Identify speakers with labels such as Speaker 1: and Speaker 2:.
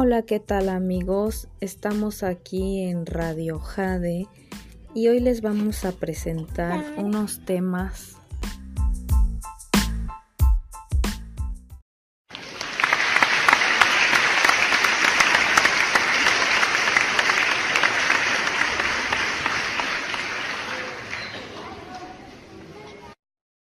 Speaker 1: Hola, ¿qué tal amigos? Estamos aquí en Radio Jade y hoy les vamos a presentar unos temas